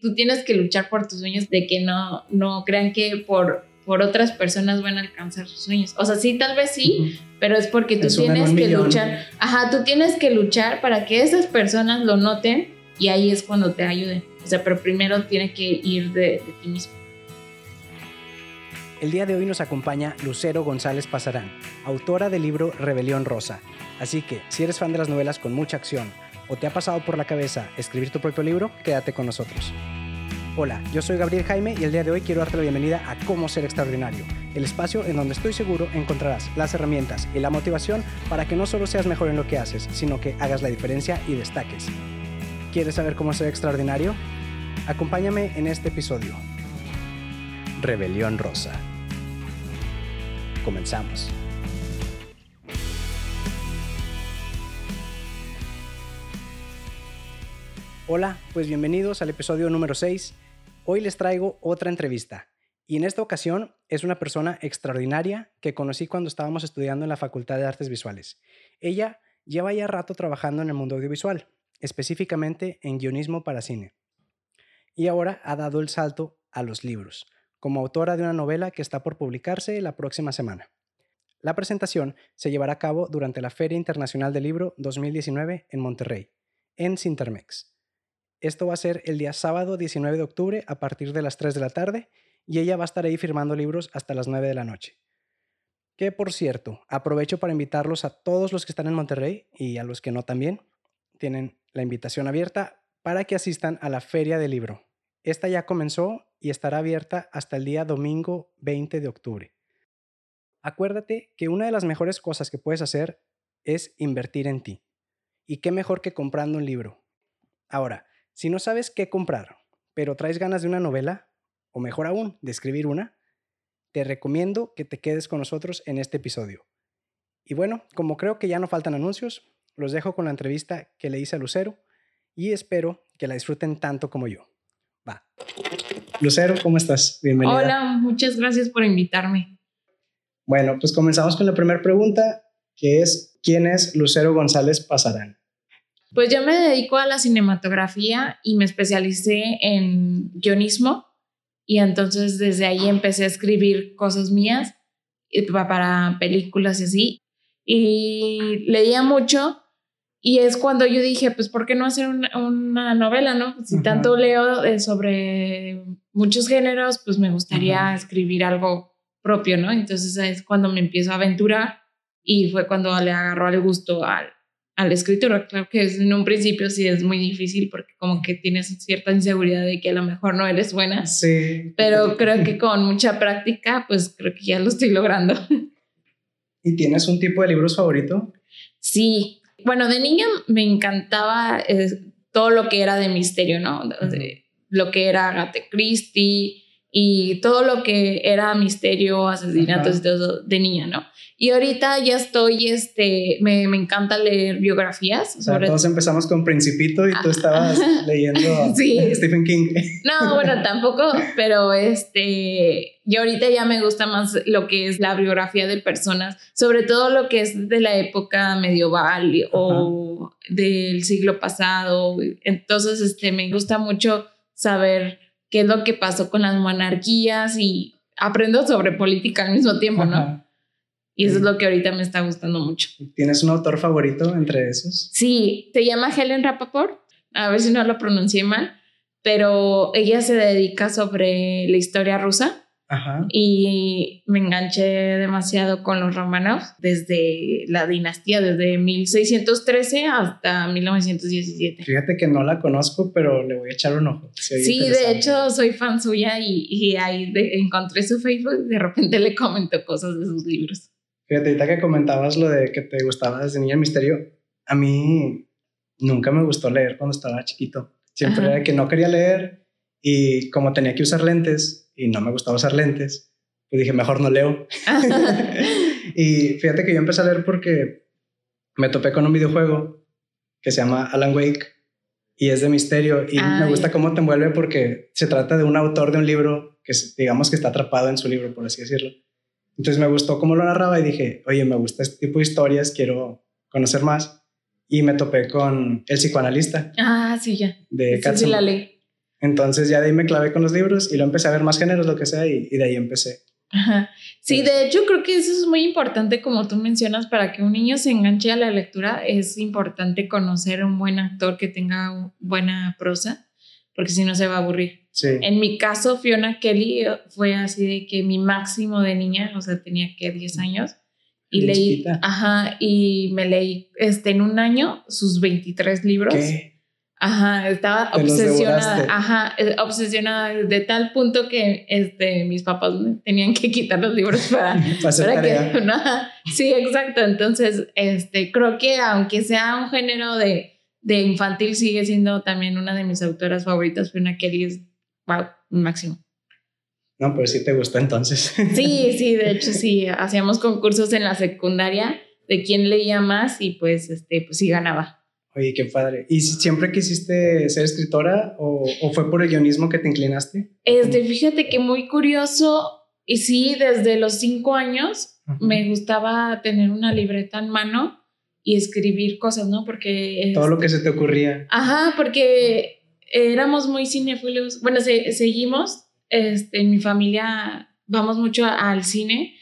Tú tienes que luchar por tus sueños, de que no, no crean que por, por otras personas van a alcanzar sus sueños. O sea, sí, tal vez sí, pero es porque tú tienes que luchar. Ajá, tú tienes que luchar para que esas personas lo noten y ahí es cuando te ayuden. O sea, pero primero tiene que ir de, de ti mismo. El día de hoy nos acompaña Lucero González Pasarán, autora del libro Rebelión Rosa. Así que, si eres fan de las novelas con mucha acción o te ha pasado por la cabeza escribir tu propio libro, quédate con nosotros. Hola, yo soy Gabriel Jaime y el día de hoy quiero darte la bienvenida a Cómo Ser Extraordinario, el espacio en donde estoy seguro encontrarás las herramientas y la motivación para que no solo seas mejor en lo que haces, sino que hagas la diferencia y destaques. ¿Quieres saber cómo ser extraordinario? Acompáñame en este episodio. Rebelión Rosa. Comenzamos. Hola, pues bienvenidos al episodio número 6. Hoy les traigo otra entrevista. Y en esta ocasión es una persona extraordinaria que conocí cuando estábamos estudiando en la Facultad de Artes Visuales. Ella lleva ya rato trabajando en el mundo audiovisual, específicamente en guionismo para cine. Y ahora ha dado el salto a los libros, como autora de una novela que está por publicarse la próxima semana. La presentación se llevará a cabo durante la Feria Internacional del Libro 2019 en Monterrey, en Cintermex. Esto va a ser el día sábado 19 de octubre a partir de las 3 de la tarde y ella va a estar ahí firmando libros hasta las 9 de la noche. Que por cierto, aprovecho para invitarlos a todos los que están en Monterrey y a los que no también. Tienen la invitación abierta para que asistan a la Feria del Libro. Esta ya comenzó y estará abierta hasta el día domingo 20 de octubre. Acuérdate que una de las mejores cosas que puedes hacer es invertir en ti. ¿Y qué mejor que comprando un libro? Ahora, si no sabes qué comprar, pero traes ganas de una novela, o mejor aún, de escribir una, te recomiendo que te quedes con nosotros en este episodio. Y bueno, como creo que ya no faltan anuncios, los dejo con la entrevista que le hice a Lucero y espero que la disfruten tanto como yo. Va. Lucero, ¿cómo estás? Bienvenida. Hola, muchas gracias por invitarme. Bueno, pues comenzamos con la primera pregunta, que es, ¿quién es Lucero González Pasarán? Pues yo me dedico a la cinematografía y me especialicé en guionismo y entonces desde ahí empecé a escribir cosas mías para películas y así. Y leía mucho y es cuando yo dije, pues, ¿por qué no hacer una, novela, no? Si tanto leo eh, sobre muchos géneros, pues me gustaría escribir algo propio, ¿no? Entonces es cuando me empiezo a aventurar y fue cuando le agarró el gusto al, a la escritura. Claro que en un principio sí es muy difícil porque como que tienes cierta inseguridad de que a lo mejor no eres buena. Sí. Pero creo que con mucha práctica, pues creo que ya lo estoy logrando. ¿Y tienes un tipo de libros favorito? Sí. Bueno, de niña me encantaba eh, todo lo que era de misterio, ¿no? Lo que era Agatha Christie y todo lo que era misterio, asesinatos y todo de niña, ¿no? Y ahorita ya estoy, este, me, me encanta leer biografías. Sobre todos empezamos con Principito y tú estabas leyendo Stephen King. No, bueno, tampoco, pero este, yo ahorita ya me gusta más lo que es la biografía de personas, sobre todo lo que es de la época medieval o del siglo pasado. Entonces, este, me gusta mucho saber qué es lo que pasó con las monarquías y aprendo sobre política al mismo tiempo, ¿no? Y eso es lo que ahorita me está gustando mucho. ¿Tienes un autor favorito entre esos? Sí, se llama Helen Rappaport. A ver si no lo pronuncié mal, pero ella se dedica sobre la historia rusa. Ajá. Y me enganché demasiado con los Romanov desde la dinastía, desde 1613 hasta 1917. Fíjate que no la conozco, pero le voy a echar un ojo. Sí, de hecho soy fan suya y, y ahí encontré su Facebook y de repente le comento cosas de sus libros. Fíjate, ahorita que comentabas lo de que te gustaba desde niña el misterio, a mí nunca me gustó leer cuando estaba chiquito. Siempre era que no quería leer y como tenía que usar lentes y no me gustaba usar lentes, pues dije, mejor no leo. y fíjate que yo empecé a leer porque me topé con un videojuego que se llama Alan Wake y es de misterio y me gusta cómo te envuelve porque se trata de un autor de un libro que digamos que está atrapado en su libro, por así decirlo. Entonces me gustó cómo lo narraba y dije, oye, me gusta este tipo de historias, quiero conocer más. Y me topé con El psicoanalista. Ah, sí, ya. De sí, la ley. Entonces ya de ahí me clavé con los libros y lo empecé a ver más géneros, lo que sea, y, y de ahí empecé. Ajá. Sí, de hecho creo que eso es muy importante, como tú mencionas, para que un niño se enganche a la lectura, es importante conocer un buen actor que tenga buena prosa, porque si no se va a aburrir. Sí. En mi caso, Fiona Kelly eh, fue así de que mi máximo de niña, o sea, tenía que 10 años, y leí, ajá, y me leí este, en un año sus 23 libros. ¿Qué? Ajá, estaba Te obsesionada, ajá, eh, obsesionada de tal punto que este, mis papás tenían que quitar los libros para, Para que, Ajá, sí, exacto. Entonces, este, creo que aunque sea un género de, de infantil, sigue siendo también una de mis autoras favoritas, Fiona Kelly es, wow, máximo. No, pero sí te gustó entonces. Sí, sí, de hecho sí, hacíamos concursos en la secundaria de quién leía más y pues, este, pues sí ganaba. Oye, qué padre. ¿Y si- siempre quisiste ser escritora o, o fue por el guionismo que te inclinaste? Este, fíjate que muy curioso, y sí, desde los cinco años Ujú. me gustaba tener una libreta en mano y escribir cosas, ¿no? Porque... Todo lo este, que se te ocurría. Ajá, porque éramos muy cinéfilos. Bueno, se- seguimos, este, en mi familia vamos mucho al cine.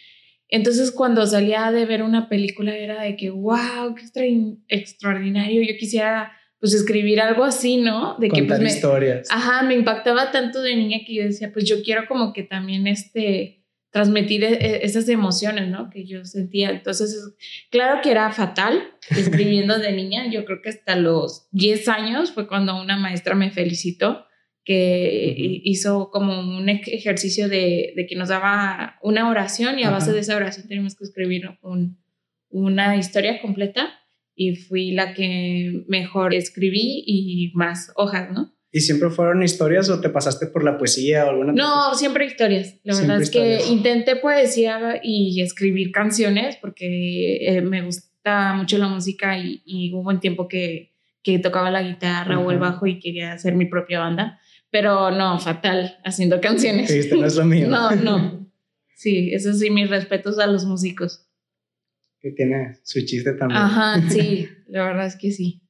Entonces, cuando salía de ver una película era de que, wow, qué extra- extraordinario. Yo quisiera, pues, escribir algo así, ¿no? De que, Contar pues, me, historias. Ajá, me impactaba tanto de niña que yo decía, pues yo quiero como que también este transmitir e- e- esas emociones, ¿no? Que yo sentía. Entonces, es- claro que era fatal escribiendo de niña. Yo creo que hasta los 10 años fue cuando una maestra me felicitó que hizo como un ej- ejercicio de, de que nos daba una oración y a base de esa oración teníamos que escribir un- una historia completa y fui la que mejor escribí y más hojas, ¿no? ¿Y siempre fueron historias o te pasaste por la poesía o alguna No, siempre historias. La Siempre verdad es historias. que intenté poesía y escribir canciones porque eh, me gusta mucho la música y, y hubo un tiempo que, que tocaba la guitarra o el bajo y quería hacer mi propia banda. Pero no, fatal, haciendo canciones. Que dijiste, no es lo mío. no, no. Sí, eso sí, mis respetos a los músicos. Que tiene su chiste también. Ajá, sí, la verdad es que sí.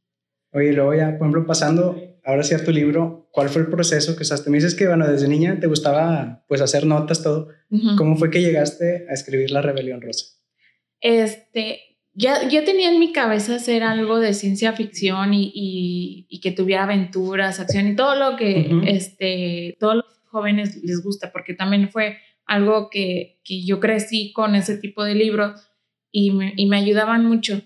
Oye, luego ya, por ejemplo, pasando ahora sí a tu libro, ¿cuál fue el proceso que usaste? Me dices que, bueno, desde niña te gustaba pues hacer notas, todo. ¿Cómo fue que llegaste a escribir La Rebelión Rosa? Este, ya, ya tenía en mi cabeza hacer algo de ciencia ficción y, y- y que tuviera aventuras, acción y todo lo que este, todos los jóvenes les gusta, porque también fue algo que, que yo crecí con ese tipo de libros y me, y me ayudaban mucho.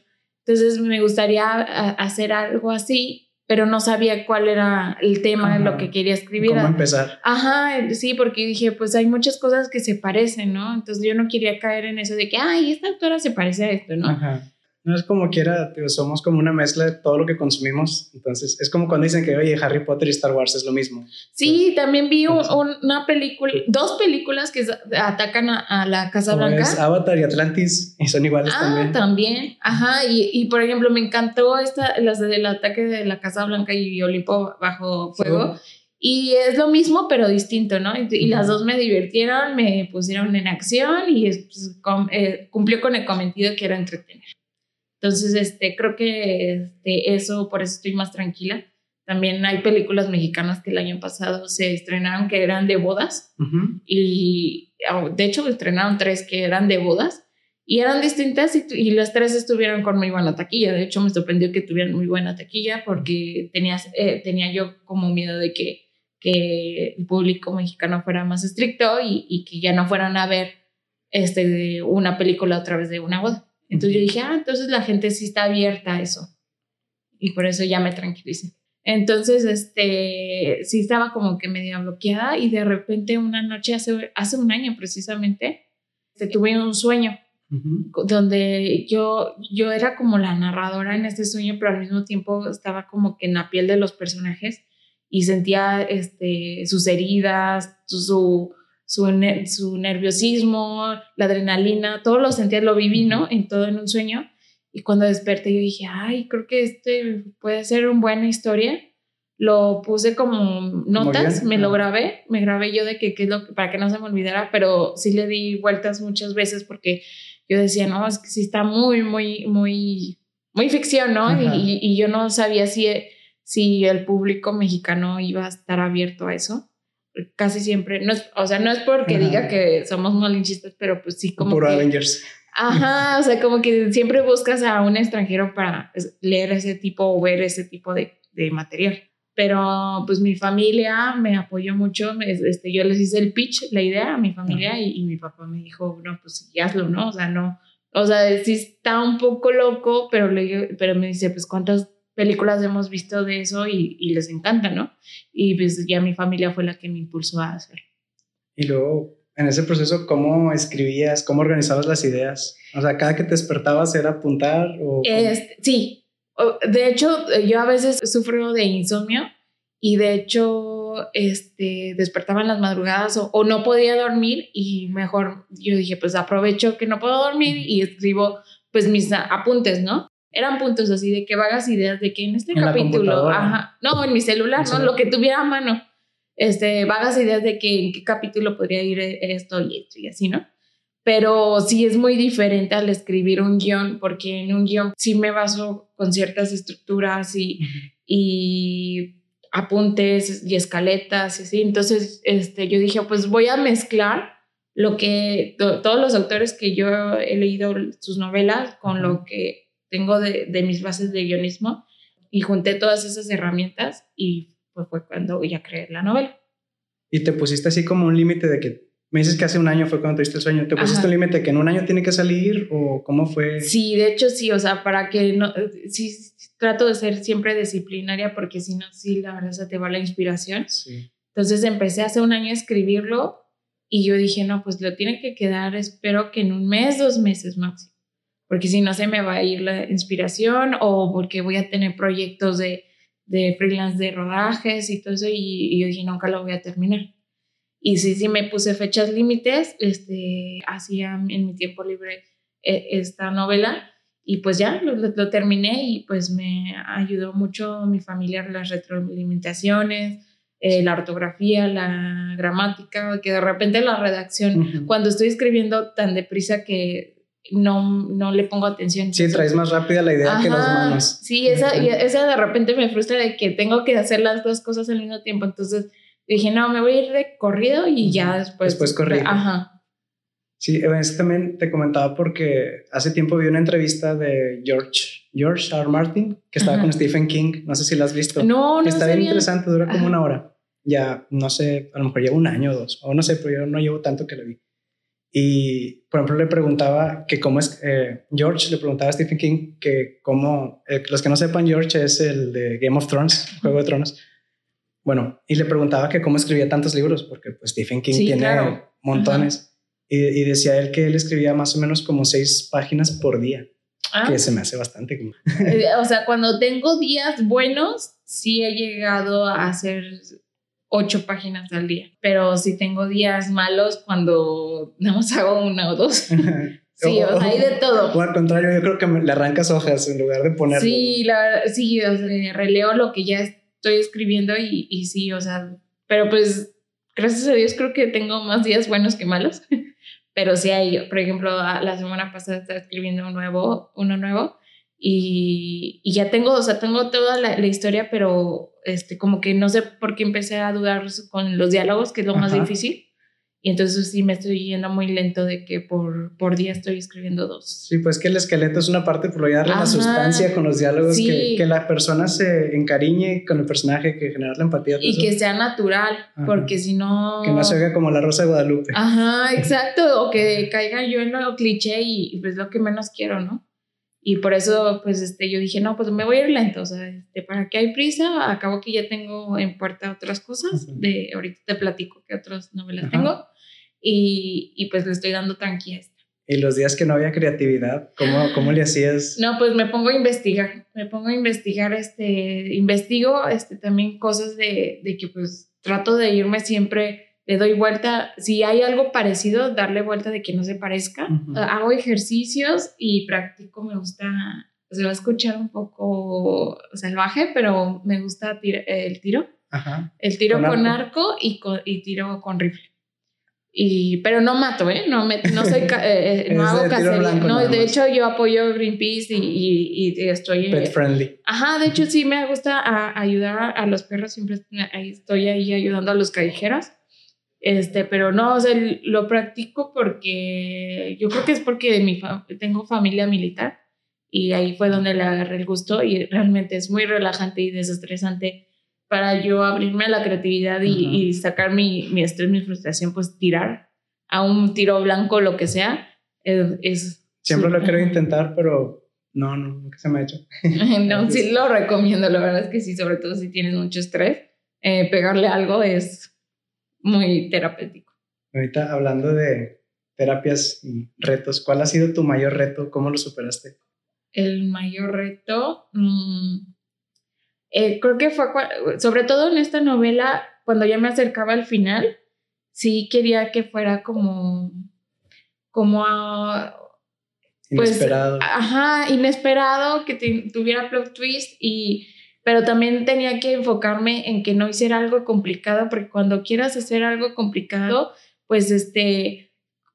Entonces me gustaría a- hacer algo así, pero no sabía cuál era el tema de lo que quería escribir. ¿Cómo empezar? Ajá, sí, porque dije, pues hay muchas cosas que se parecen, ¿no? Entonces yo no quería caer en eso de que, ay, esta autora se parece a esto, ¿no? Ajá. No es como quiera, tío, somos como una mezcla de todo lo que consumimos. Entonces, es como cuando dicen que, oye, Harry Potter y Star Wars es lo mismo. Sí, también vi un- una película, dos películas que atacan a, a la Casa Blanca. es Avatar y Atlantis y son iguales Ah, también. también. Ajá, y, y por ejemplo, me encantó esta, las del ataque de la Casa Blanca y Olimpo bajo fuego. Y es lo mismo, pero distinto, ¿no? Y, y las dos me divirtieron, me pusieron en acción y pues, com- eh, cumplió con el cometido que era entretener. Entonces, este, creo que este, eso, por eso estoy más tranquila. También hay películas mexicanas que el año pasado se estrenaron que eran de bodas Ujú. y oh, de hecho estrenaron tres que eran de bodas y eran distintas y, y las tres estuvieron con muy buena taquilla. De hecho, me sorprendió que tuvieran muy buena taquilla porque tenías, eh, tenía yo como miedo de que, que el público mexicano fuera más estricto y, y que ya no fueran a ver este, una película a través de una boda. Entonces yo dije, ah, entonces la gente sí está abierta a eso. Y por eso ya me tranquilicé. Entonces, este, sí estaba como que medio bloqueada y de repente una noche, hace, hace un año precisamente, este, tuve un sueño donde yo, yo era como la narradora en este sueño, pero al mismo tiempo estaba como que en la piel de los personajes y sentía este, sus heridas, su, su, su, ne- su nerviosismo, la adrenalina, todo lo sentía, lo viví, ¿no? En todo en un sueño. Y cuando desperté yo dije, ay, creo que este puede ser una buena historia. Lo puse como notas, me lo grabé, me grabé yo de que qué es lo que, para que no se me olvidara, pero sí le di vueltas muchas veces porque yo decía, no, es que sí está muy, muy, muy, muy ficción, ¿no? Y, y yo no sabía si, si el público mexicano iba a estar abierto a eso. Casi siempre, no es, o sea, no es porque diga que somos malinchistas, pero pues sí como... Por Avengers. Ajá, o sea, como que siempre buscas a un extranjero para leer ese tipo o ver ese tipo de, de material. Pero pues mi familia me apoyó mucho, este, yo les hice el pitch, la idea a mi familia y, y, mi papá me dijo, no, pues sí, hazlo, ¿no? O sea, no, o sea, sí está un poco loco, pero, le, pero me dice, pues cuántas películas hemos visto de eso y, y, les encanta, ¿no? Y pues ya mi familia fue la que me impulsó a hacer. Y luego, en ese proceso, ¿cómo escribías? ¿Cómo organizabas las ideas? O sea, cada que te despertabas era apuntar o... Este, sí, de hecho, yo a veces sufro de insomnio y de hecho, este, despertaba en las madrugadas o, o, no podía dormir y mejor yo dije, pues aprovecho que no puedo dormir y escribo pues mis apuntes, ¿no? Eran puntos así de que vagas ideas de que en este capítulo, ajá, no, en mi celular, no, lo que tuviera a mano, este, vagas ideas de que en qué capítulo podría ir esto y esto y así, ¿no? Pero sí es muy diferente al escribir un guion, porque en un guion sí me baso con ciertas estructuras y, y apuntes y escaletas y así. Entonces, este, yo dije, pues voy a mezclar lo que todos los autores que yo he leído sus novelas con lo que tengo de, de, mis bases de guionismo y junté todas esas herramientas y pues fue cuando ya creé la novela. Y te pusiste así como un límite de que me dices que hace un año fue cuando tuviste el sueño. ¿Te pusiste un límite que en un año tiene que salir o cómo fue? Sí, de hecho sí, o sea, para que no, sí, trato de ser siempre disciplinaria porque si no, sí, la verdad se te va la inspiración. Sí. Entonces empecé hace un año a escribirlo y yo dije, no, pues lo tiene que quedar, espero que en un mes, dos meses máximo porque si no se me va a ir la inspiración o porque voy a tener proyectos de, de freelance de rodajes y todo eso y, yo dije, nunca lo voy a terminar. Y sí, sí me puse fechas límites, este, hacía en mi tiempo libre eh, esta novela y pues ya lo, lo, terminé y pues me ayudó mucho mi familia las retroalimentaciones, eh, la ortografía, la gramática, que de repente la redacción, cuando estoy escribiendo tan deprisa que no, no le pongo atención. Sí, traes más rápida la idea que las manos. Sí, esa, esa de repente me frustra de que tengo que hacer las dos cosas al mismo tiempo. Entonces dije, no, me voy a ir de corrido y ya después. Después corrido. Ajá. Sí, también te comentaba porque hace tiempo vi una entrevista de George, George R. Martin, que estaba con Stephen King. No sé si la has visto. No, no. Está bien interesante, dura como una hora. Ya, no sé, a lo mejor lleva un año o dos, o no sé, pero yo no llevo tanto que la vi. Y, por ejemplo, le preguntaba que cómo es, eh, George le preguntaba a Stephen King que cómo, eh, los que no sepan, George es el de Game of Thrones, Juego de Tronos. Bueno, y le preguntaba que cómo escribía tantos libros, porque pues Stephen King tiene montones. Y, decía él que él escribía más o menos como seis páginas por día, ah. que se me hace bastante. Como... Eh, o sea, cuando tengo días buenos, sí he llegado a hacer ocho páginas al día. Pero si tengo días malos cuando nada más hago una o dos. Sí, o sea, hay de todo. O al contrario, yo creo que le arrancas hojas en lugar de poner. Sí, la, sí, o sea, releo lo que ya estoy escribiendo y, y sí, o sea, pero pues gracias a Dios creo que tengo más días buenos que malos. pero sí hay, por ejemplo, la semana pasada estaba escribiendo un nuevo, uno nuevo y, y ya tengo, o sea, tengo toda la, la historia, pero este, como que no sé por qué empecé a dudar con los diálogos, que es lo más difícil. Y entonces sí me estoy yendo muy lento de que por, por día estoy escribiendo dos. Sí, pues que el esqueleto es una parte, por lo darle la sustancia con los diálogos, que, que, la persona se encariñe con el personaje, que generar la empatía. Y que sea natural, porque si no... Que no se oiga como la Rosa de Guadalupe. Ajá, exacto, o que caiga yo en lo cliché y, y pues lo que menos quiero, ¿no? Y por eso, pues, este, yo dije, no, pues me voy a ir lento, o sea, este, ¿para qué hay prisa? Acabo que ya tengo en puerta otras cosas, de ahorita te platico qué otras novelas tengo, y, y, pues le estoy dando tranquila ¿Y los días que no había creatividad, cómo, cómo le hacías? No, pues me pongo a investigar, me pongo a investigar, este, investigo, este, también cosas de, de que, pues, trato de irme siempre le doy vuelta, si hay algo parecido, darle vuelta de que no se parezca. Hago ejercicios y practico, me gusta, se va a escuchar un poco salvaje, pero me gusta el tiro. El tiro con, arco, y, y tiro con rifle. Y, pero no mato, ¿eh? No, me, no, soy, eh, eh, no hago cacería. No, de hecho, yo apoyo Greenpeace y, y, estoy. Pet friendly. Ajá, de hecho, sí me gusta ayudar a, los perros. Siempre estoy ahí ayudando a los callejeros. Este, pero no, o sea, lo practico porque yo creo que es porque mi tengo familia militar y ahí fue donde le agarré el gusto y realmente es muy relajante y desestresante para yo abrirme a la creatividad y, sacar mi, mi, estrés, mi frustración, pues tirar a un tiro blanco, lo que sea, es... Siempre lo quiero intentar, pero no, no, nunca se me ha hecho. no, sí lo recomiendo, la verdad es que sí, sobre todo si tienes mucho estrés, eh, pegarle algo es muy terapéutico. Ahorita hablando de terapias y retos, ¿cuál ha sido tu mayor reto? ¿Cómo lo superaste? El mayor reto, mm, eh, creo que fue, sobre todo en esta novela, cuando ya me acercaba al final, sí quería que fuera como, como pues, inesperado. Ajá, inesperado, que tuviera plot twist y pero también tenía que enfocarme en que no hiciera algo complicado, porque cuando quieras hacer algo complicado, pues este,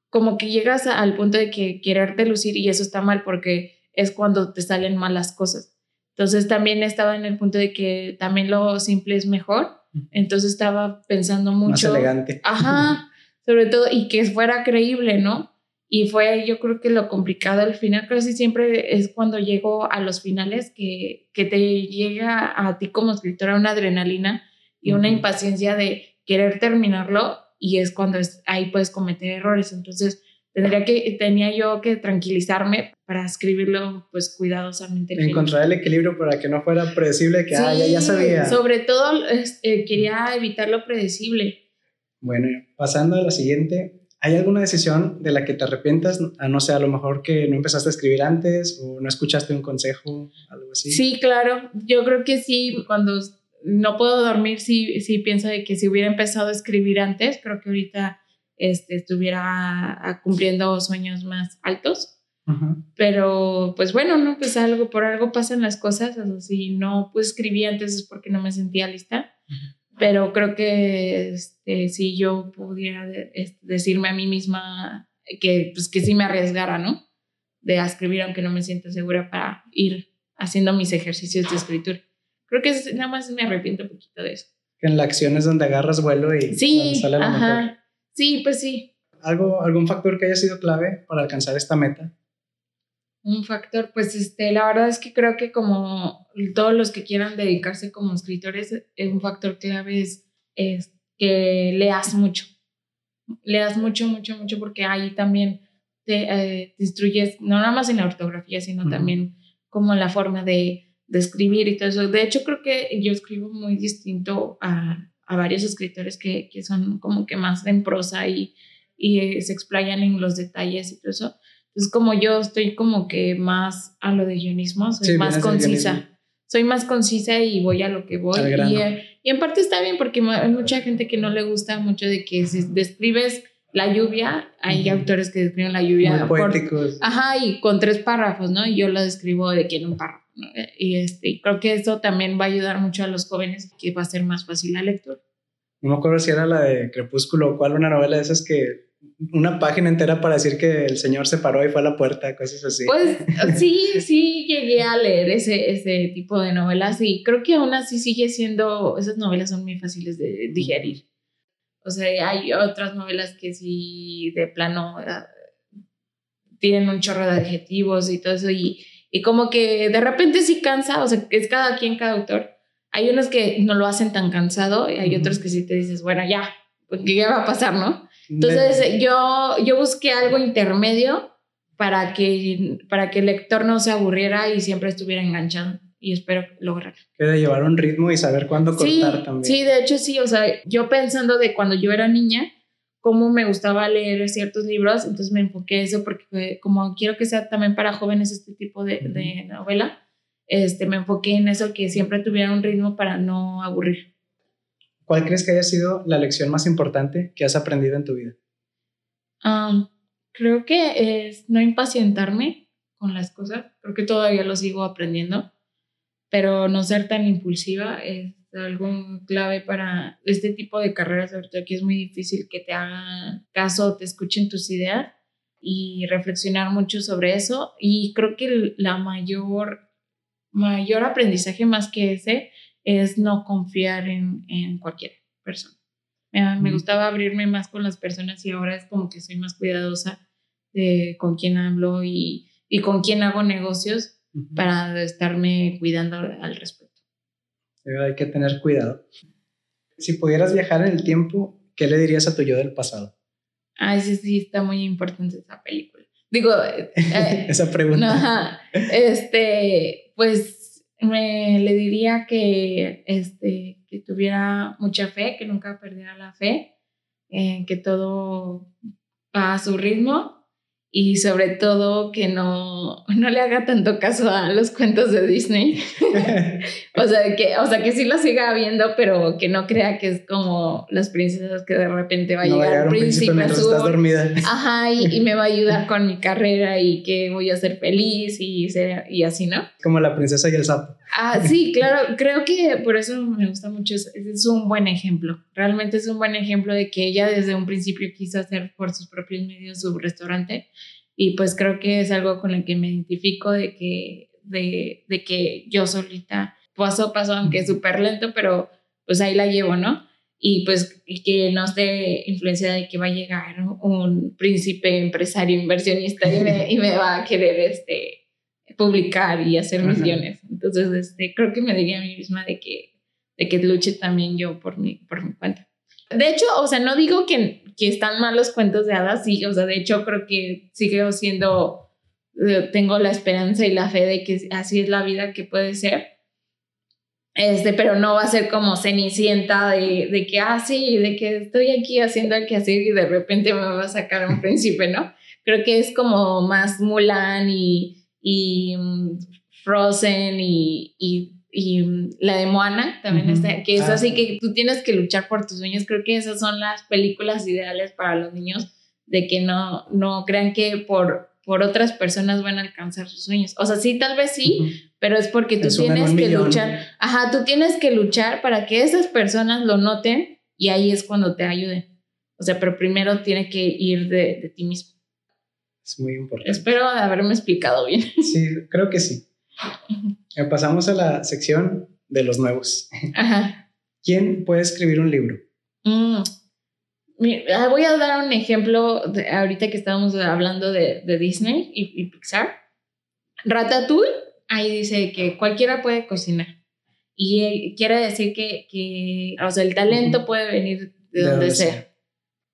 como que llegas al punto de que quererte lucir y eso está mal porque es cuando te salen malas cosas. Entonces también estaba en el punto de que también lo simple es mejor. Entonces estaba pensando mucho. Más elegante. Ajá, sobre todo, y que fuera creíble, ¿no? Y fue yo creo que lo complicado al final, casi siempre es cuando llego a los finales que, que te llega a ti como escritora una adrenalina y una impaciencia de querer terminarlo y es cuando ahí puedes cometer errores. Entonces, tendría que, tenía yo que tranquilizarme para escribirlo pues cuidadosamente. Encontrar el equilibrio para que no fuera predecible, que ah, ya, ya, sabía. Sobre todo eh, quería evitar lo predecible. Bueno, pasando a la siguiente, ¿hay alguna decisión de la que te arrepientas? A no sé, a lo mejor que no empezaste a escribir antes o no escuchaste un consejo, algo así. Sí, claro, yo creo que sí, cuando no puedo dormir, sí, sí pienso de que si hubiera empezado a escribir antes, creo que ahorita este, estuviera cumpliendo sueños más altos. Pero pues bueno, no, pues algo, por algo pasan las cosas, o si no pues escribí antes es porque no me sentía lista, pero creo que este, si yo pudiera decirme a mí misma que pues que sí me arriesgara, ¿no? De escribir aunque no me siento segura para ir haciendo mis ejercicios de escritura. Creo que nada más me arrepiento un poquito de eso. En la acción es donde agarras vuelo y sí, sale la ajá. Sí, pues sí. ¿Algo, ¿Algún factor que haya sido clave para alcanzar esta meta? Un factor, pues este, la verdad es que creo que como todos los que quieran dedicarse como escritores, eh, un factor clave es, que leas mucho. Leas mucho, mucho, mucho, porque ahí también te, eh, instruyes, no nada más en la ortografía, sino también como en la forma de, de, escribir y todo eso. De hecho, creo que yo escribo muy distinto a, a varios escritores que, que, son como que más en prosa y, y eh, se explayan en los detalles y todo eso. Entonces, como yo estoy como que más a lo de guionismo, soy más concisa. Soy más concisa y voy a lo que voy. Y, eh, y, en parte está bien porque hay mucha gente que no le gusta mucho de que si describes la lluvia, hay autores que describen la lluvia. Muy poéticos. ajá, y con tres párrafos, ¿no? Y yo lo describo de que en un párrafo. Y este, creo que esto también va a ayudar mucho a los jóvenes, que va a ser más fácil la lectura. No me acuerdo si era la de Crepúsculo o cuál, una novela de esas que una página entera para decir que el señor se paró y fue a la puerta, cosas así. Pues sí, sí llegué a leer ese, ese tipo de novelas y creo que aún así sigue siendo, esas novelas son muy fáciles de digerir. O sea, hay otras novelas que sí de plano ah, tienen un chorro de adjetivos y todo eso y y como que de repente sí cansa, o sea, es cada quien, cada autor. Hay unos que no lo hacen tan cansado y hay otros que sí te dices, bueno, ya, ya va a pasar, ¿no? Entonces yo, yo busqué algo intermedio para que, para que el lector no se aburriera y siempre estuviera enganchado y espero lograr. Que de llevar un ritmo y saber cuándo cortar también. Sí, de hecho sí, o sea, yo pensando de cuando yo era niña, cómo me gustaba leer ciertos libros, entonces me enfoqué eso porque como quiero que sea también para jóvenes este tipo de, de novela, este, me enfoqué en eso, que siempre tuviera un ritmo para no aburrir. ¿Cuál crees que haya sido la lección más importante que has aprendido en tu vida? creo que es no impacientarme con las cosas, creo que todavía lo sigo aprendiendo, pero no ser tan impulsiva es algo clave para este tipo de carreras, sobre todo que es muy difícil que te hagan caso te escuchen tus ideas y reflexionar mucho sobre eso. Y creo que la mayor, mayor aprendizaje más que ese es no confiar en, en cualquier persona. Me, gustaba abrirme más con las personas y ahora es como que soy más cuidadosa de con quién hablo y, y con quién hago negocios para estarme cuidando al respecto. Hay que tener cuidado. Si pudieras viajar en el tiempo, ¿qué le dirías a tu yo del pasado? Ah, sí, sí, está muy importante esa película. Digo, eh, esa pregunta. este, pues me le diría que, este, que tuviera mucha fe, que nunca perdiera la fe, que todo va a su ritmo y sobre todo que no, no le haga tanto caso a los cuentos de Disney. o, sea, que, o sea, que sí lo siga viendo, pero que no crea que es como las princesas que de repente va a llegar un príncipe, estás dormida. Ajá, y, me va a ayudar con mi carrera y que voy a ser feliz y, y así, ¿no? Como la princesa y el sapo. Ah, sí, claro, creo que por eso me gusta mucho, es, es un buen ejemplo, realmente es un buen ejemplo de que ella desde un principio quiso hacer por sus propios medios su restaurante y pues creo que es algo con el que me identifico de que, de, de que yo solita paso a paso, aunque súper lento, pero pues ahí la llevo, ¿no? Y pues que no esté influenciada de que va a llegar un príncipe empresario inversionista y me, y me va a querer este, publicar y hacer misiones. Entonces, este, creo que me diría a mí misma de que, de que luche también yo por mi, por mi cuenta. De hecho, o sea, no digo que, que están mal los cuentos de hadas, sí, o sea, de hecho creo que sigo siendo, eh, tengo la esperanza y la fe de que así es la vida que puede ser. Este, pero no va a ser como cenicienta de, de que, ah, sí, de que estoy aquí haciendo el quehacer y de repente me va a sacar un príncipe, ¿no? Creo que es como más Mulan y, y mm, Frozen y, y y mm, la de Moana también está, que es ah, así que tú tienes que luchar por tus sueños. Creo que esas son las películas ideales para los niños, de que no, no crean que por, por otras personas van a alcanzar sus sueños. O sea, sí, tal vez sí, pero es porque tú tienes que luchar. Ajá, tú tienes que luchar para que esas personas lo noten y ahí es cuando te ayuden. O sea, pero primero tiene que ir de, de ti mismo. Es muy importante. Espero haberme explicado bien. Sí, creo que sí. Pasamos a la sección de los nuevos. Ajá. ¿Quién puede escribir un libro? Mm. Ah, voy a dar un ejemplo de, ahorita que estábamos hablando de, de Disney y, y, Pixar. Ratatouille, ahí dice que cualquiera puede cocinar. Y quiere decir que, que o sea, el talento puede venir de, donde, sea.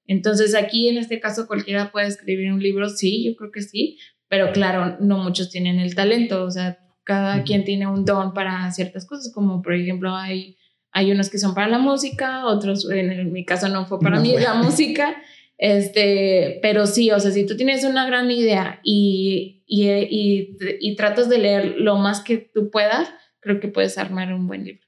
Entonces aquí en este caso cualquiera puede escribir un libro, sí, yo creo que sí, pero claro, no muchos tienen el talento, o sea, cada quien tiene un don para ciertas cosas, como por ejemplo hay, hay unos que son para la música, otros, en, mi caso no fue para mí la música, este, pero sí, o sea, si tú tienes una gran idea y, y, y, y tratas de leer lo más que tú puedas, creo que puedes armar un buen libro.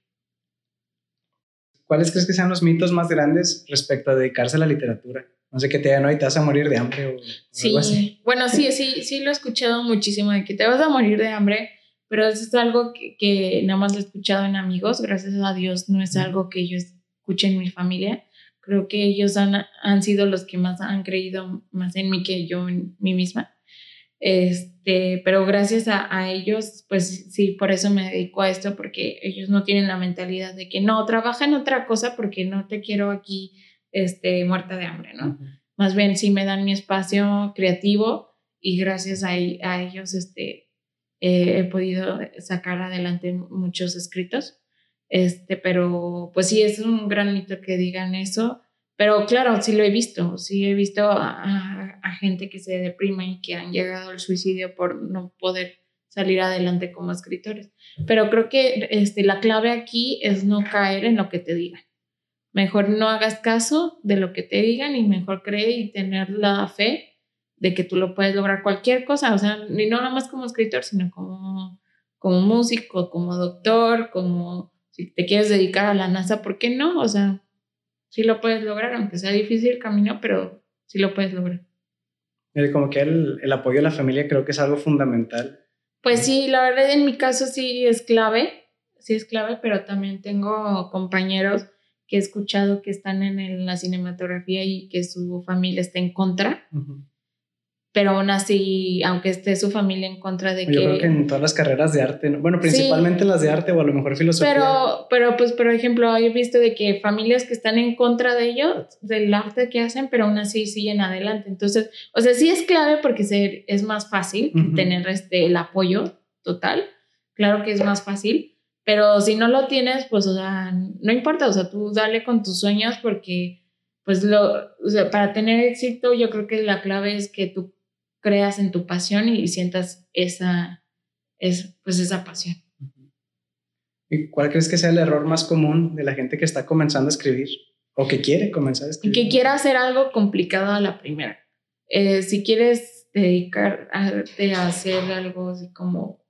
¿Cuáles crees que sean los mitos más grandes respecto a dedicarse a la literatura? No sé qué te digan, hoy te vas a morir de hambre o, sí. algo así. Bueno, sí, sí, sí lo he escuchado muchísimo de que te vas a morir de hambre pero eso es algo que, nada más lo he escuchado en amigos, gracias a Dios no es algo que yo escuche en mi familia. Creo que ellos han, han sido los que más han creído más en mí que yo en mí misma. Este, pero gracias a, a, ellos, pues sí, por eso me dedico a esto, porque ellos no tienen la mentalidad de que no, trabaja en otra cosa porque no te quiero aquí este, muerta de hambre, ¿no? Más bien sí me dan mi espacio creativo y gracias a, a ellos este, he podido sacar adelante muchos escritos. Este, pero pues sí, es un gran mito que digan eso. Pero claro, sí lo he visto, sí he visto a, gente que se deprima y que han llegado al suicidio por no poder salir adelante como escritores. Pero creo que este, la clave aquí es no caer en lo que te digan. Mejor no hagas caso de lo que te digan y mejor cree y tener la fe de que tú lo puedes lograr cualquier cosa, o sea, ni no nada más como escritor, sino como, como músico, como doctor, como si te quieres dedicar a la NASA, ¿por qué no? O sea, sí lo puedes lograr, aunque sea difícil el camino, pero sí lo puedes lograr. Como que el, el apoyo de la familia creo que es algo fundamental. Pues sí, la verdad en mi caso sí es clave, sí es clave, pero también tengo compañeros que he escuchado que están en la cinematografía y que su familia está en contra pero aún así, aunque esté su familia en contra de Yo que... Yo creo que en todas las carreras de arte, bueno, principalmente en las de arte o a lo mejor filosofía. Pero, pero pues, por ejemplo, he visto de que familias que están en contra de ellos, del arte que hacen, pero aún así siguen adelante. Entonces, o sea, sí es clave porque se, es más fácil tener este, el apoyo total. Claro que es más fácil, pero si no lo tienes, pues, o sea, no importa, o sea, tú dale con tus sueños porque, pues, lo, o sea, para tener éxito, yo creo que la clave es que tú creas en tu pasión y sientas esa, es, pues esa pasión. ¿Y cuál crees que sea el error más común de la gente que está comenzando a escribir o que quiere comenzar a escribir? Que quiera hacer algo complicado a la primera. Eh, si quieres dedicarte a hacer algo así como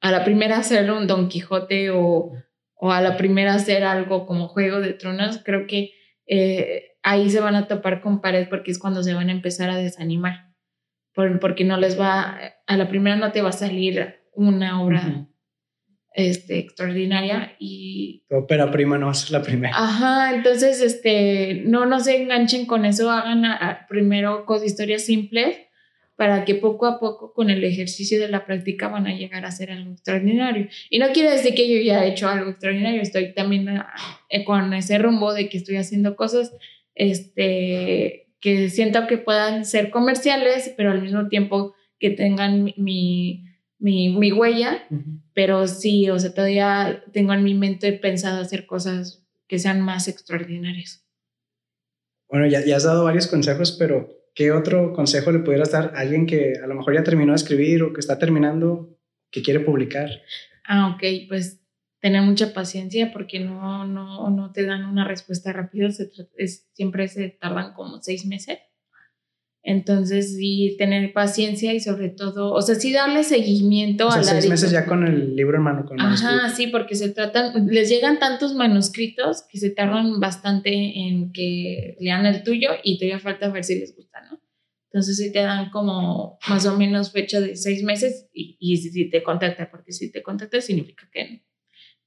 a la primera hacer un Don Quijote o, o a la primera hacer algo como Juego de Tronos, creo que eh, ahí se van a topar con pared porque es cuando se van a empezar a desanimar porque no les va, a la primera no te va a salir una obra este, extraordinaria y... Ópera prima no es la primera. Ajá, entonces este, no, no se enganchen con eso, hagan primero cosas, historias simples para que poco a poco con el ejercicio de la práctica van a llegar a hacer algo extraordinario. Y no quiere decir que yo ya he hecho algo extraordinario, estoy también eh, con ese rumbo de que estoy haciendo cosas este, que siento que puedan ser comerciales, pero al mismo tiempo que tengan mi, mi, mi huella, pero sí, o sea, todavía tengo en mi mente pensado hacer cosas que sean más extraordinarias. Bueno, ya, ya has dado varios consejos, pero ¿qué otro consejo le pudieras dar a alguien que a lo mejor ya terminó de escribir o que está terminando, que quiere publicar? Ah, ok, pues tener mucha paciencia porque no, no, no te dan una respuesta rápida, es, siempre se tardan como seis meses. Entonces, sí, tener paciencia y sobre todo, o sea, sí darle seguimiento o sea, a la... seis meses ya con el libro en mano. Con Ajá, sí, porque se tratan, les llegan tantos manuscritos que se tardan bastante en que lean el tuyo y todavía falta ver si les gusta, ¿no? Entonces sí te dan como más o menos fecha de seis meses y, y si te contacta, porque si te contacta significa que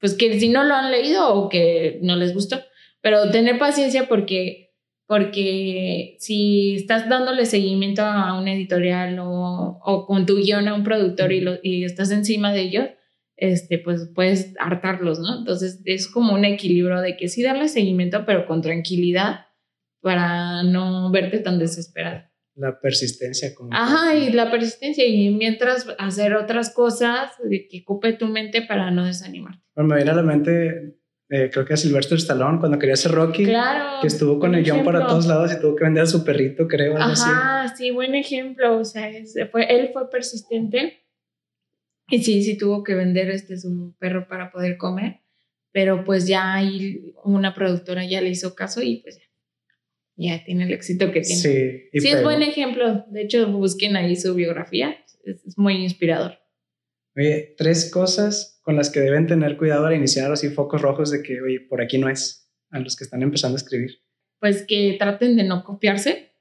pues que si no lo han leído o que no les gustó, pero tener paciencia porque, porque si estás dándole seguimiento a un editorial o, o con tu guion a un productor y, lo, y estás encima de ellos, este, pues puedes hartarlos, ¿no? Entonces es como un equilibrio de que sí darle seguimiento, pero con tranquilidad para no verte tan desesperado. La persistencia. Como Ajá, y la persistencia y mientras hacer otras cosas que ocupe tu mente para no desanimarte. Bueno, me viene a la mente, eh, creo que a Sylvester Stallone, cuando quería ser Rocky, claro, que estuvo con el guion para todos lados y tuvo que vender a su perrito, creo. Ajá, sí, buen ejemplo. O sea, fue, él fue persistente y sí, sí tuvo que vender este su perro para poder comer, pero pues ya ahí una productora ya le hizo caso y pues ya, ya tiene el éxito que tiene. Sí, sí es buen ejemplo. De hecho, busquen ahí su biografía, es muy inspirador. Oye, tres cosas con las que deben tener cuidado al iniciar así focos rojos de que, oye, por aquí no es, a los que están empezando a escribir. Pues que traten de no copiarse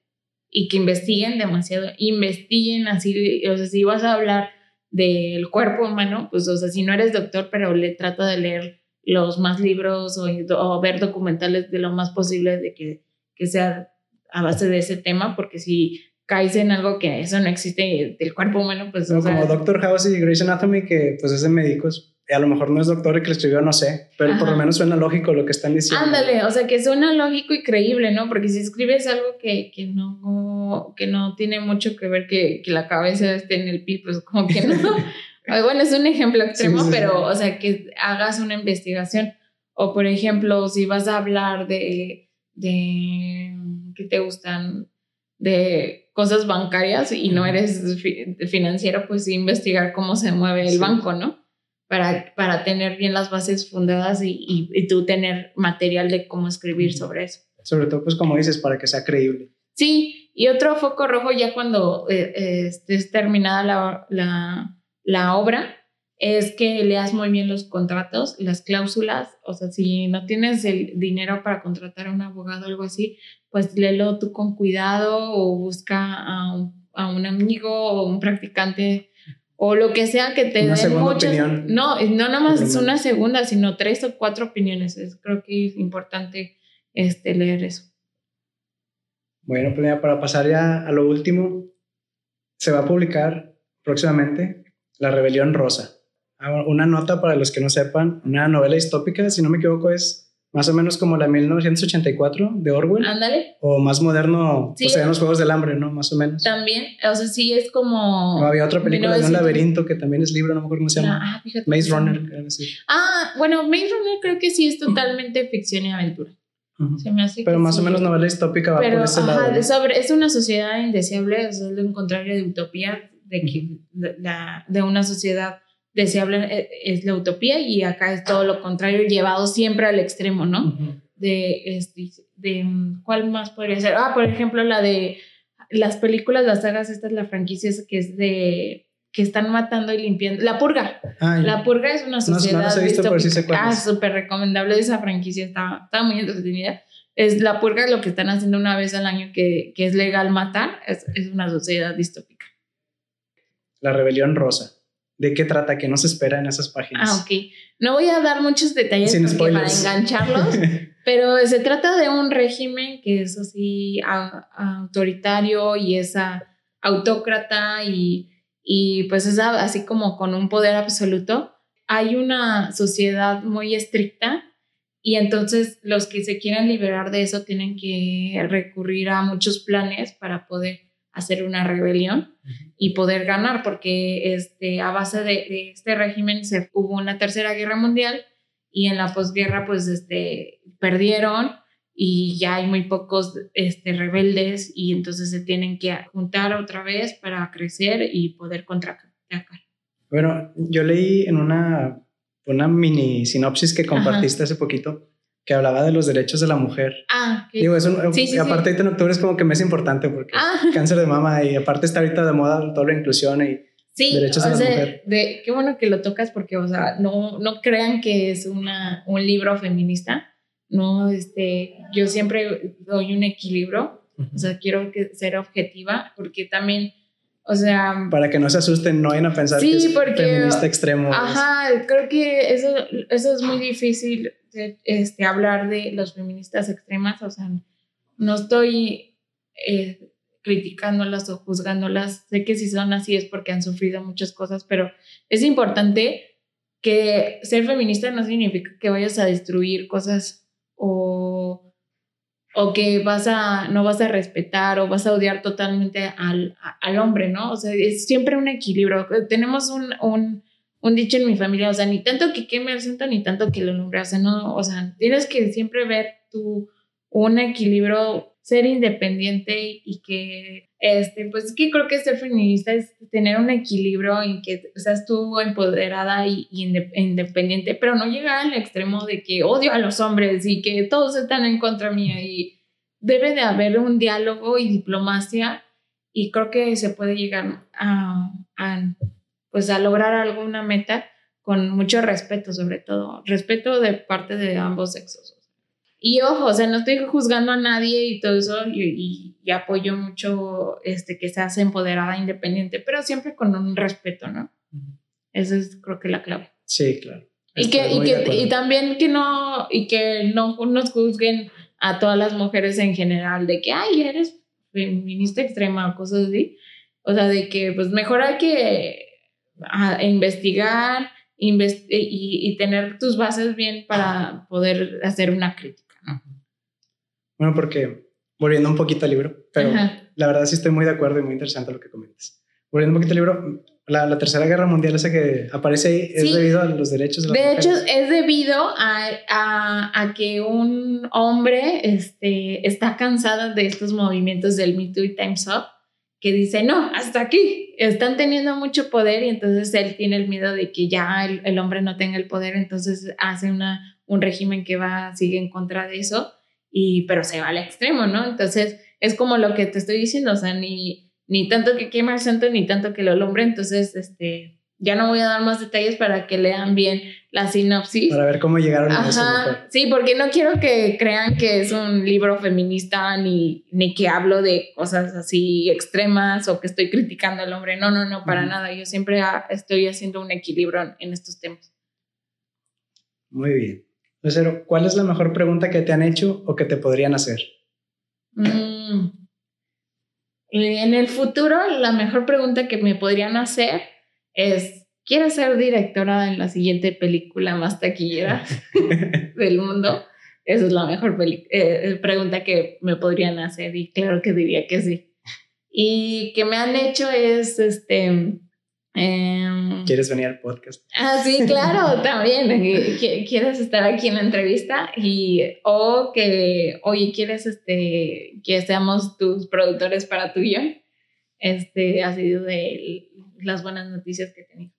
y que investiguen demasiado, investiguen así, o sea, si vas a hablar del cuerpo humano, pues, o sea, si no eres doctor, pero le trata de leer los más libros o, o ver documentales de lo más posible de que, que sea a base de ese tema, porque si caes en algo que eso no existe del cuerpo humano, pues... como Doctor House y Grey's Anatomy, que pues es de médicos, a lo mejor no es doctor el que lo escribió, no sé, pero por lo menos suena lógico lo que están diciendo. Ándale, o sea, que suena lógico y creíble, ¿no? Porque si escribes algo que, que, no, que no tiene mucho que ver que, que la cabeza esté en el pi, pues como que no. bueno, es un ejemplo extremo, pero, o sea, que hagas una investigación. O, por ejemplo, si vas a hablar de, de ¿qué te gustan? De cosas bancarias y no eres financiero, pues investigar cómo se mueve el banco, ¿no? Para, para tener bien las bases fundadas y, y, tú tener material de cómo escribir sobre eso. Sobre todo, pues como dices, para que sea creíble. Sí, y otro foco rojo ya cuando eh, eh, estés terminada la, la, la obra, es que leas muy bien los contratos, las cláusulas, o sea, si no tienes el dinero para contratar a un abogado o algo así, pues léelo tú con cuidado o busca a un, a un amigo o un practicante o lo que sea que te Una den muchas. opinión. No, no nada más es una segunda, sino tres o cuatro opiniones. Es, creo que es importante este, leer eso. Bueno, pues ya para pasar ya a lo último, se va a publicar próximamente La Rebelión Rosa. Una nota para los que no sepan, una novela distópica, si no me equivoco, es más o menos como la 1984 de Orwell, Ándale, o más moderno, Sí. pues serían los Juegos del Hambre, ¿no? Más o menos. también, o sea, sí es como... O había otra película de un 1900. laberinto que también es libro, no me acuerdo cómo se llama. Ah, fíjate. Maze Runner, creo que sí. Ah, bueno, Maze Runner creo que sí es totalmente ficción y aventura. Ujú. Se me hace Pero más o menos novela distópica va Pero, por ese ajá, lado. ¿no? sobre, es una sociedad indeseable, o sea, es lo contrario de utopía, de que la, de una sociedad deseable eh, es la utopía y acá es todo lo contrario, llevado siempre al extremo, ¿no? De, este, de, ¿cuál más podría ser? Ah, por ejemplo, la de las películas, las sagas, esta es la franquicia que es de que están matando y limpiando. La Purga. La Purga es una no sociedad. las he visto, pero sí sé cuál Ah, súper recomendable esa franquicia, está, está muy entretenida. Es La Purga, lo que están haciendo una vez al año que, que es legal matar, es, es una sociedad distópica. La Rebelión Rosa. ¿De qué trata? ¿Qué nos espera en esas páginas? Ah, ok. No voy a dar muchos detalles Sin porque para engancharlos, pero se trata de un régimen que es así a- autoritario y es a- autócrata y, y pues es a- así como con un poder absoluto. Hay una sociedad muy estricta y entonces los que se quieran liberar de eso tienen que recurrir a muchos planes para poder hacer una rebelión y poder ganar, porque este, a base de, de este régimen se, hubo una tercera guerra mundial y en la posguerra pues este, perdieron y ya hay muy pocos este, rebeldes y entonces se tienen que juntar otra vez para crecer y poder contraatacar. Bueno, yo leí en una, una mini sinopsis que compartiste hace poquito que hablaba de los derechos de la mujer. Ah, que- Digo, es un- Sí, sí, aparte sí. en octubre es como que mes importante porque ah, cáncer de mama y aparte está ahorita de moda toda la inclusión y sí, derechos de o la sea, mujer. de- qué bueno que lo tocas porque, o sea, no, no crean que es una, un libro feminista, no, este, yo siempre doy un equilibrio, o sea, quiero que, ser objetiva porque también, o sea, para que no se asusten, no vayan a pensar Sí, que es porque- feminista extremo. Ajá, creo que eso, eso es muy difícil de, este, hablar de los feministas extremas, o sea, no estoy eh, criticándolas o juzgándolas, sé que si son así es porque han sufrido muchas cosas, pero es importante que ser feminista no significa que vayas a destruir cosas o, o que vas a, no vas a respetar o vas a odiar totalmente al, al hombre, ¿no? O sea, es siempre un equilibrio. Tenemos un, un, un dicho en mi familia, o sea, ni tanto que queme el santo, ni tanto que lo lumbre, o sea, no, o sea, tienes que siempre ver tu, un equilibrio, ser independiente y que, este, pues que creo que ser feminista es tener un equilibrio en que seas tú empoderada y, y inde- independiente, pero no llegar al extremo de que odio a los hombres y que todos están en contra mía y debe de haber un diálogo y diplomacia y creo que se puede llegar a, a, pues a lograr alguna meta con mucho respeto sobre todo, respeto de parte de ambos sexos. Y ojo, o sea, no estoy juzgando a nadie y todo eso, y, y- y apoyo mucho este, que seas empoderada, independiente, pero siempre con un respeto, ¿no? Esa es creo que la clave. Sí, claro. Y, que, y, que, y también que no, y que no nos juzguen a todas las mujeres en general de que, ay, eres feminista extrema o cosas así. O sea, de que pues mejor hay que a- investigar invest- y, y tener tus bases bien para poder hacer una crítica, ¿no? Bueno, porque volviendo un poquito al libro, pero Ajá. la verdad sí estoy muy de acuerdo y muy interesante lo que comentas. Volviendo un poquito al libro, la, la Tercera Guerra Mundial esa que aparece ahí es Sí. debido a los derechos de De hecho, es debido a, a, a que un hombre este, está cansado de estos movimientos del Me Too y Time's Up, que dice, no, hasta aquí, están teniendo mucho poder y entonces él tiene el miedo de que ya el, hombre no tenga el poder, entonces hace una, un régimen que va, sigue en contra de eso, y, pero se va al extremo, ¿no? Entonces es como lo que te estoy diciendo, o sea, ni, ni tanto que quema el santo, ni tanto que lo alumbre, entonces, este, ya no voy a dar más detalles para que lean bien la sinopsis. Para ver cómo llegaron a eso. Sí, porque no quiero que crean que es un libro feminista ni, ni que hablo de cosas así extremas o que estoy criticando al hombre. No, no, no, para nada. Yo siempre estoy haciendo un equilibrio en estos temas. Muy bien. Lucero, ¿cuál es la mejor pregunta que te han hecho o que te podrían hacer? Mm. En el futuro, la mejor pregunta que me podrían hacer es, ¿quieres ser directora en la siguiente película más taquillera del mundo? Esa es la mejor eh, pregunta que me podrían hacer y claro que diría que sí. Y que me han hecho es, este, em, ¿Quieres venir al podcast? Ah, sí, claro, también. ¿Quieres estar aquí en la entrevista? Y, o que, oye, ¿quieres este, que seamos tus productores para tu guion? Este ha sido de las buenas noticias que he tenido.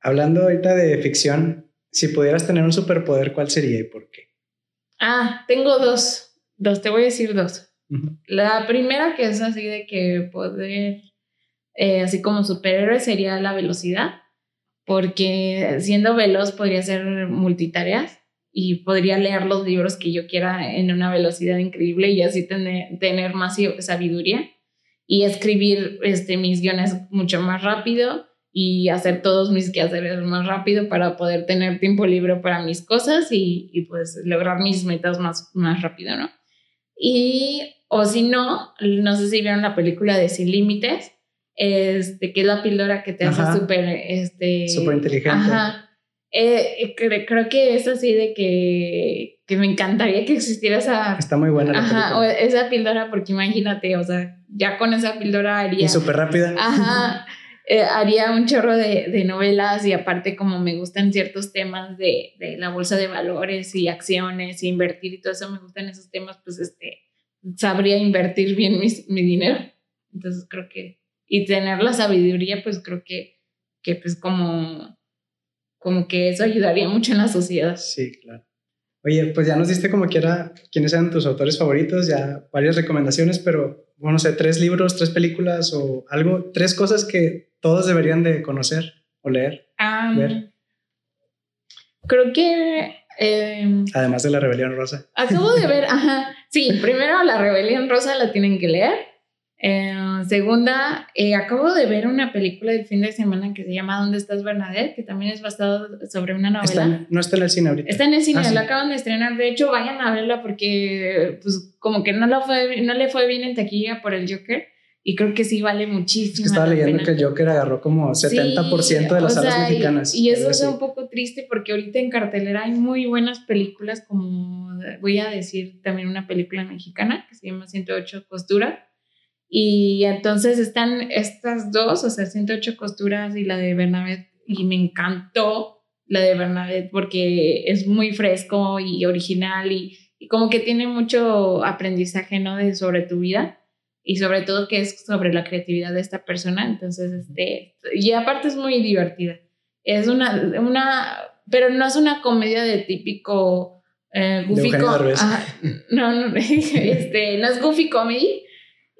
Hablando ahorita de ficción, si pudieras tener un superpoder, ¿cuál sería y por qué? Ah, tengo dos. Dos, te voy a decir dos. La primera que es así de que poder, eh, así como superhéroe, sería la velocidad, porque siendo veloz podría ser multitareas y podría leer los libros que yo quiera en una velocidad increíble y así tener, tener más sabiduría y escribir este, mis guiones mucho más rápido y hacer todos mis quehaceres más rápido para poder tener tiempo libre para mis cosas y, y, pues lograr mis metas más, más rápido, ¿no? Y, o si no, no sé si vieron la película de Sin Límites, este, que es la píldora que te hace súper, este... Súper inteligente. Ajá. Eh, creo que es así de que, que me encantaría que existiera esa... Está muy buena la Ajá, esa píldora porque imagínate, o sea, ya con esa píldora haría... Y súper rápida. Ajá. Eh, haría un chorro de, de, novelas y aparte como me gustan ciertos temas de, de, la bolsa de valores y acciones y invertir y todo eso, me gustan esos temas, pues este, sabría invertir bien mi dinero. Entonces creo que, y tener la sabiduría, pues creo que, que pues como, como que eso ayudaría mucho en la sociedad. Sí, claro. Oye, pues ya nos diste como quiera quiénes eran tus autores favoritos, ya varias recomendaciones, pero bueno, no sé, tres libros, tres películas o algo, tres cosas que todos deberían de conocer o leer, ver. Creo que... Em, Además de La Rebelión Rosa. Acabo de ver, ajá, sí, primero La Rebelión Rosa la tienen que leer. Eh, segunda, eh, acabo de ver una película del fin de semana que se llama ¿Dónde estás Bernadette? Que también es basado sobre una novela. no está en el cine ahorita. Está en el cine, ah, la acaban de estrenar. De hecho, vayan a verla porque pues como que no, lo fue, no le fue bien en taquilla por el Joker. Y creo que sí vale muchísimo. estaba leyendo que el Joker agarró como 70% de las salas mexicanas. Y, eso es un poco triste porque ahorita en cartelera hay muy buenas películas como, voy a decir también una película mexicana que se llama 108 Costura y entonces están estas dos, o sea, 108 costuras y la de Bernadette, y me encantó la de Bernadette porque es muy fresco y original y, y como que tiene mucho aprendizaje, ¿no? De sobre tu vida y sobre todo que es sobre la creatividad de esta persona. Entonces, este, y aparte es muy divertida. Es una, una, pero no es una comedia de típico eh, goofy no, no, este, no es goofy comedy,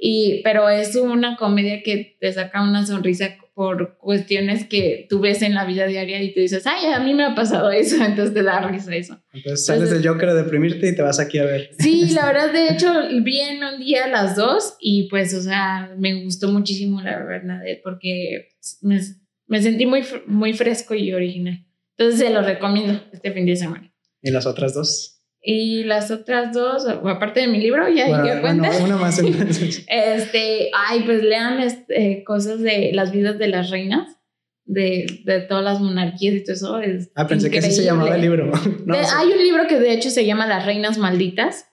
y, pero es una comedia que te saca una sonrisa por cuestiones que tú ves en la vida diaria y te dices, ay, a mí me ha pasado eso, entonces te da risa eso. Entonces sales del Joker a deprimirte y te vas aquí a ver. Sí, la verdad, de hecho, vi en un día las dos y pues, o sea, me gustó muchísimo la Bernadette porque me, me sentí muy, muy fresco y original. Entonces se lo recomiendo este fin de semana. ¿Y las otras dos? Y las otras dos, aparte de mi libro, ya, bueno, una más. este, ay, pues lean este, cosas de las vidas de las reinas, de, de todas las monarquías y todo eso. Es ah, pensé que así se llamaba el libro. hay un libro que de hecho se llama Las Reinas Malditas.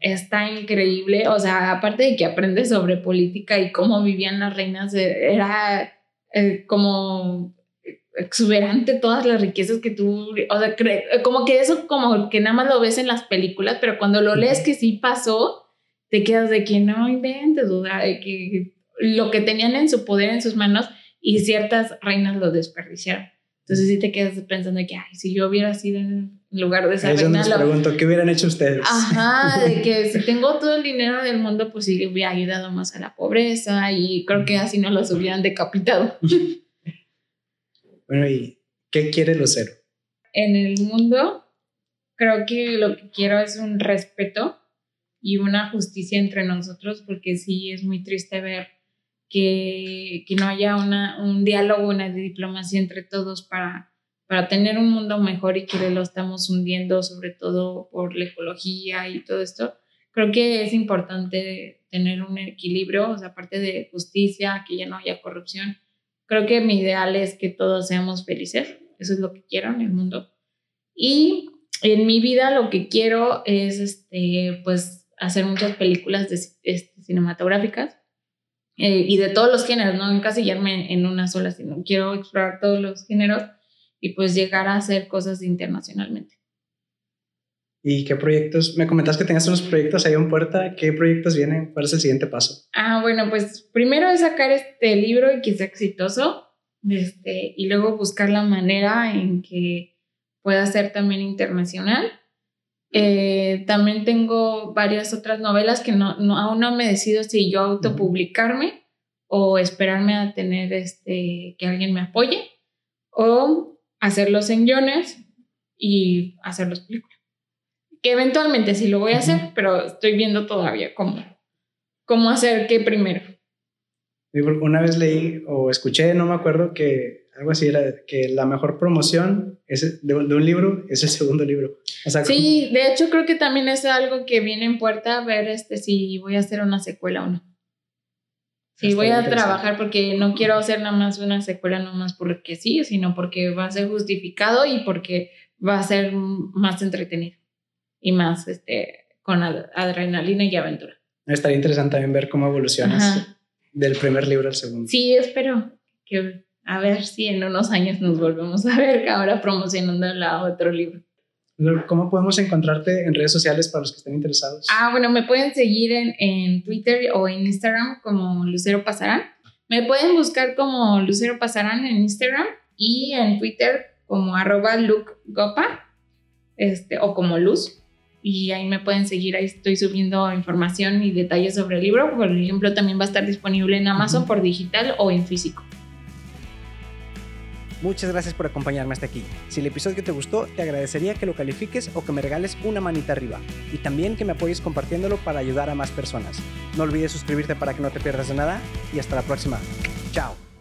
Está increíble. O sea, aparte de que aprendes sobre política y cómo vivían las reinas, eh, era eh, como exuberante todas las riquezas que tú, o sea, como que eso como que nada más lo ves en las películas, pero cuando lo lees que sí pasó, te quedas de que no inventes, o sea, de que lo que tenían en su poder, en sus manos, y ciertas reinas lo desperdiciaron. Entonces sí te quedas pensando que, ay, si yo hubiera sido en lugar de esa Ahí reina... Yo pregunto, ¿qué hubieran hecho ustedes? Ajá, de que si tengo todo el dinero del mundo, pues sí hubiera ayudado más a la pobreza y creo que así no los hubieran decapitado. Bueno, ¿y qué quiere Lucero? En el mundo, creo que lo que quiero es un respeto y una justicia entre nosotros, porque sí es muy triste ver que, no haya un diálogo, una diplomacia entre todos para, tener un mundo mejor y que lo estamos hundiendo, sobre todo por la ecología y todo esto. Creo que es importante tener un equilibrio, aparte de justicia, que ya no haya corrupción. Creo que mi ideal es que todos seamos felices, eso es lo que quiero en el mundo. Y en mi vida lo que quiero es, este, pues, hacer muchas películas este, cinematográficas eh, y de todos los géneros, no encasillarme en una sola, sino quiero explorar todos los géneros y pues llegar a hacer cosas internacionalmente. ¿Y qué proyectos? Me comentas que tenías unos proyectos ahí en puerta. ¿Qué proyectos vienen? ¿Cuál es el siguiente paso? Ah, bueno, pues primero es sacar este libro y que sea exitoso. Este, y luego buscar la manera en que pueda ser también internacional. Eh, también tengo varias otras novelas que no, aún no me decido si yo autopublicarme o esperarme a tener este, que alguien me apoye o hacerlos en guiones y hacerlos películas. Que eventualmente sí lo voy a hacer, pero estoy viendo todavía cómo, cómo hacer qué primero. Una vez leí o escuché, no me acuerdo, que algo así era que la mejor promoción es de, un libro es el segundo libro. sí, de hecho creo que también es algo que viene en puerta ver este si voy a hacer una secuela o no. Si voy a trabajar porque no quiero hacer nada más una secuela más porque sí, sino porque va a ser justificado y porque va a ser más entretenido y más este con adrenalina y aventura. Estaría interesante también ver cómo evolucionas del primer libro al segundo. Sí, espero que a ver si en unos años nos volvemos a ver ahora promocionando el otro libro. ¿Cómo podemos encontrarte en redes sociales para los que estén interesados? Ah, bueno, me pueden seguir en, en Twitter o en Instagram como Lucero Pasarán. Me pueden buscar como Lucero Pasarán en Instagram y en Twitter como arroba este, o como Luz. Y ahí me pueden seguir, ahí estoy subiendo información y detalles sobre el libro. Por ejemplo, también va a estar disponible en Amazon por digital o en físico. Muchas gracias por acompañarme hasta aquí. Si el episodio te gustó, te agradecería que lo califiques o que me regales una manita arriba. Y también que me apoyes compartiéndolo para ayudar a más personas. No olvides suscribirte para que no te pierdas de nada y hasta la próxima. Chao.